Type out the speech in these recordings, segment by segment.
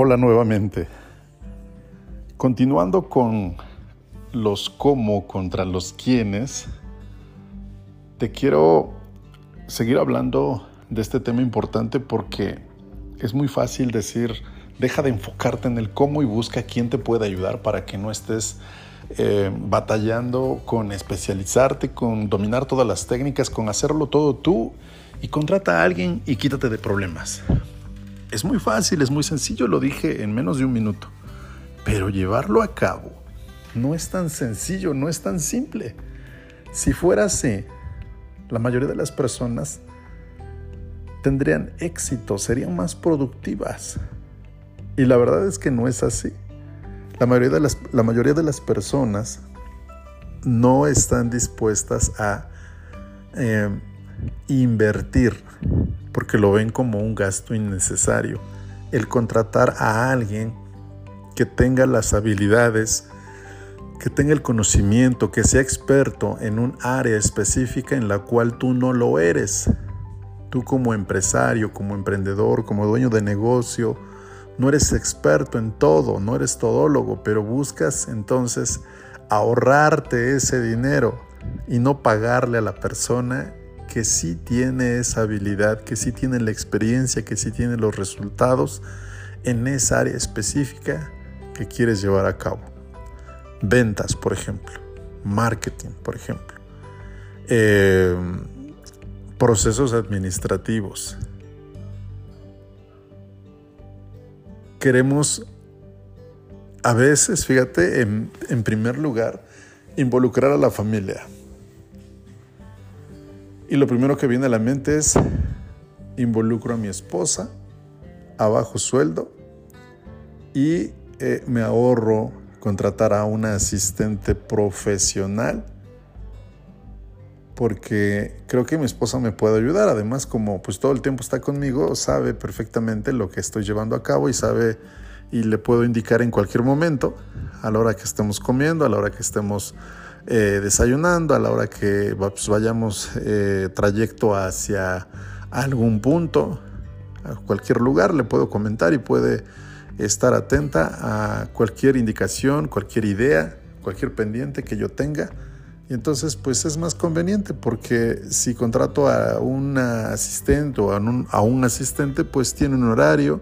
Hola nuevamente. Continuando con los cómo contra los quiénes, te quiero seguir hablando de este tema importante porque es muy fácil decir, deja de enfocarte en el cómo y busca quién te puede ayudar para que no estés eh, batallando con especializarte, con dominar todas las técnicas, con hacerlo todo tú y contrata a alguien y quítate de problemas. Es muy fácil, es muy sencillo, lo dije en menos de un minuto, pero llevarlo a cabo no es tan sencillo, no es tan simple. Si fuera así, la mayoría de las personas tendrían éxito, serían más productivas. Y la verdad es que no es así. La mayoría de las, la mayoría de las personas no están dispuestas a eh, invertir porque lo ven como un gasto innecesario. El contratar a alguien que tenga las habilidades, que tenga el conocimiento, que sea experto en un área específica en la cual tú no lo eres. Tú como empresario, como emprendedor, como dueño de negocio, no eres experto en todo, no eres todólogo, pero buscas entonces ahorrarte ese dinero y no pagarle a la persona que sí tiene esa habilidad, que sí tiene la experiencia, que sí tiene los resultados en esa área específica que quieres llevar a cabo. Ventas, por ejemplo, marketing, por ejemplo, eh, procesos administrativos. Queremos, a veces, fíjate, en, en primer lugar, involucrar a la familia y lo primero que viene a la mente es, involucro a mi esposa a bajo sueldo y eh, me ahorro contratar a una asistente profesional porque creo que mi esposa me puede ayudar. Además, como pues todo el tiempo está conmigo, sabe perfectamente lo que estoy llevando a cabo y sabe y le puedo indicar en cualquier momento, a la hora que estemos comiendo, a la hora que estemos eh, desayunando, a la hora que pues, vayamos eh, trayecto hacia algún punto, a cualquier lugar, le puedo comentar y puede estar atenta a cualquier indicación, cualquier idea, cualquier pendiente que yo tenga. Y entonces pues es más conveniente porque si contrato a un asistente o a un, a un asistente pues tiene un horario,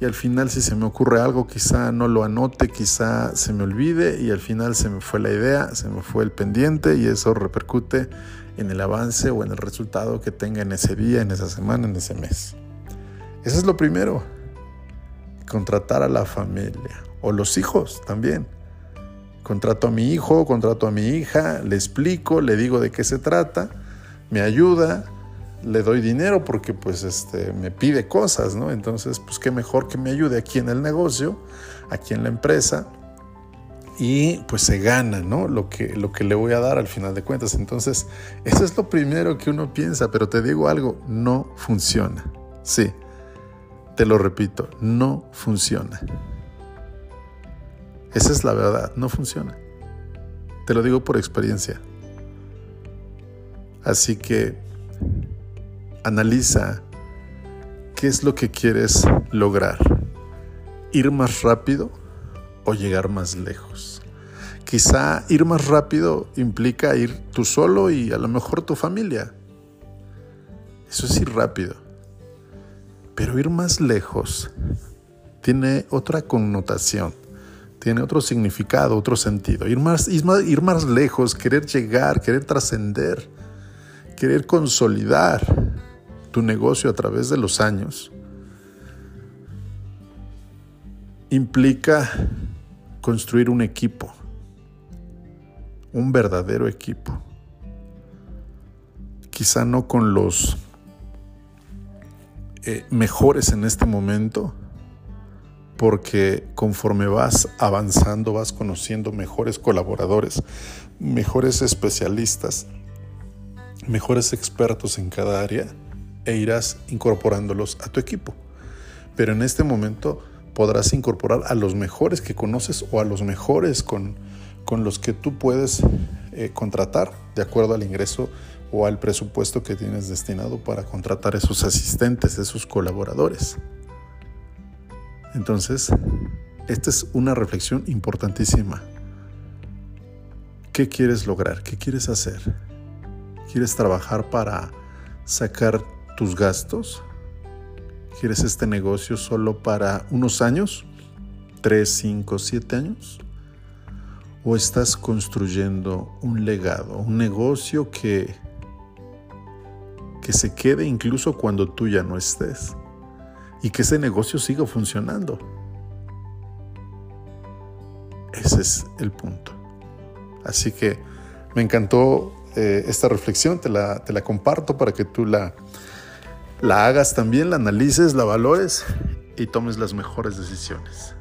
y al final si se me ocurre algo quizá no lo anote, quizá se me olvide y al final se me fue la idea, se me fue el pendiente y eso repercute en el avance o en el resultado que tenga en ese día, en esa semana, en ese mes. Eso es lo primero, contratar a la familia o los hijos también. Contrato a mi hijo, contrato a mi hija, le explico, le digo de qué se trata, me ayuda, le doy dinero porque pues este, me pide cosas, ¿no? Entonces, pues qué mejor que me ayude aquí en el negocio, aquí en la empresa y pues se gana, ¿no? Lo que, lo que le voy a dar al final de cuentas. Entonces, eso es lo primero que uno piensa, pero te digo algo, no funciona. Sí, te lo repito, no funciona. Esa es la verdad, no funciona. Te lo digo por experiencia. Así que Analiza qué es lo que quieres lograr. ¿Ir más rápido o llegar más lejos? Quizá ir más rápido implica ir tú solo y a lo mejor tu familia. Eso es ir rápido. Pero ir más lejos tiene otra connotación, tiene otro significado, otro sentido. Ir más, ir más, lejos, querer llegar, querer trascender, querer consolidar tu negocio a través de los años implica construir un equipo, un verdadero equipo. Quizá no con los eh, mejores en este momento, porque conforme vas avanzando vas conociendo mejores colaboradores, mejores especialistas, mejores expertos en cada área e irás incorporándolos a tu equipo. Pero en este momento podrás incorporar a los mejores que conoces o a los mejores con, con los que tú puedes eh, contratar de acuerdo al ingreso o al presupuesto que tienes destinado para contratar esos asistentes, esos colaboradores. Entonces, esta es una reflexión importantísima. ¿Qué quieres lograr? ¿Qué quieres hacer? ¿Quieres trabajar para sacar tus gastos? ¿Quieres este negocio solo para unos años? ¿Tres, cinco, siete años? ¿O estás construyendo un legado, un negocio que, que se quede incluso cuando tú ya no estés? Y que ese negocio siga funcionando. Ese es el punto. Así que me encantó eh, esta reflexión, te la, te la, comparto para que tú la, la hagas también, la analices, la valores y tomes las mejores decisiones.